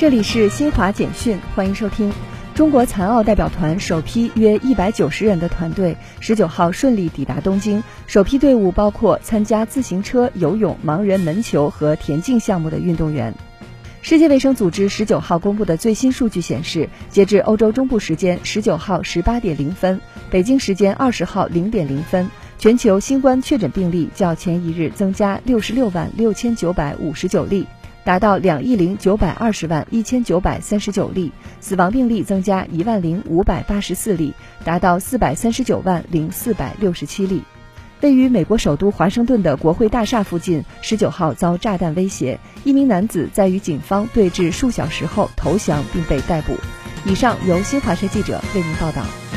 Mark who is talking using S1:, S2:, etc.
S1: 这里是新华简讯，欢迎收听。中国残奥代表团首批约一百九十人的团队十九号顺利抵达东京。首批队伍包括参加自行车、游泳、盲人门球和田径项目的运动员。世界卫生组织十九号公布的最新数据显示，截至欧洲中部时间十九号十八点零分，北京时间二十号零点零分，全球新冠确诊病例较前一日增加六十六万六千九百五十九例。达到两亿零九百二十万一千九百三十九例，死亡病例增加一万零五百八十四例，达到四百三十九万零四百六十七例。位于美国首都华盛顿的国会大厦附近，十九号遭炸弹威胁，一名男子在与警方对峙数小时后投降并被逮捕。以上由新华社记者为您报道。